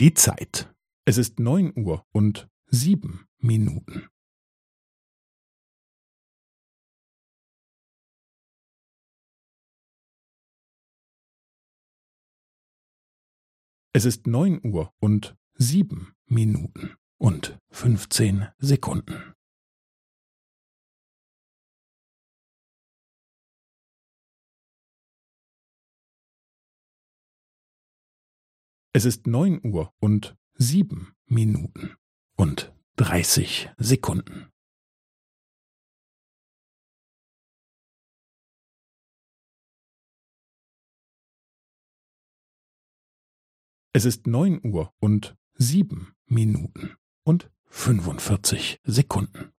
Die Zeit. Es ist neun Uhr und sieben Minuten. Es ist neun Uhr und sieben Minuten und fünfzehn Sekunden. Es ist neun Uhr und sieben Minuten und dreißig Sekunden. Es ist neun Uhr und sieben Minuten und fünfundvierzig Sekunden.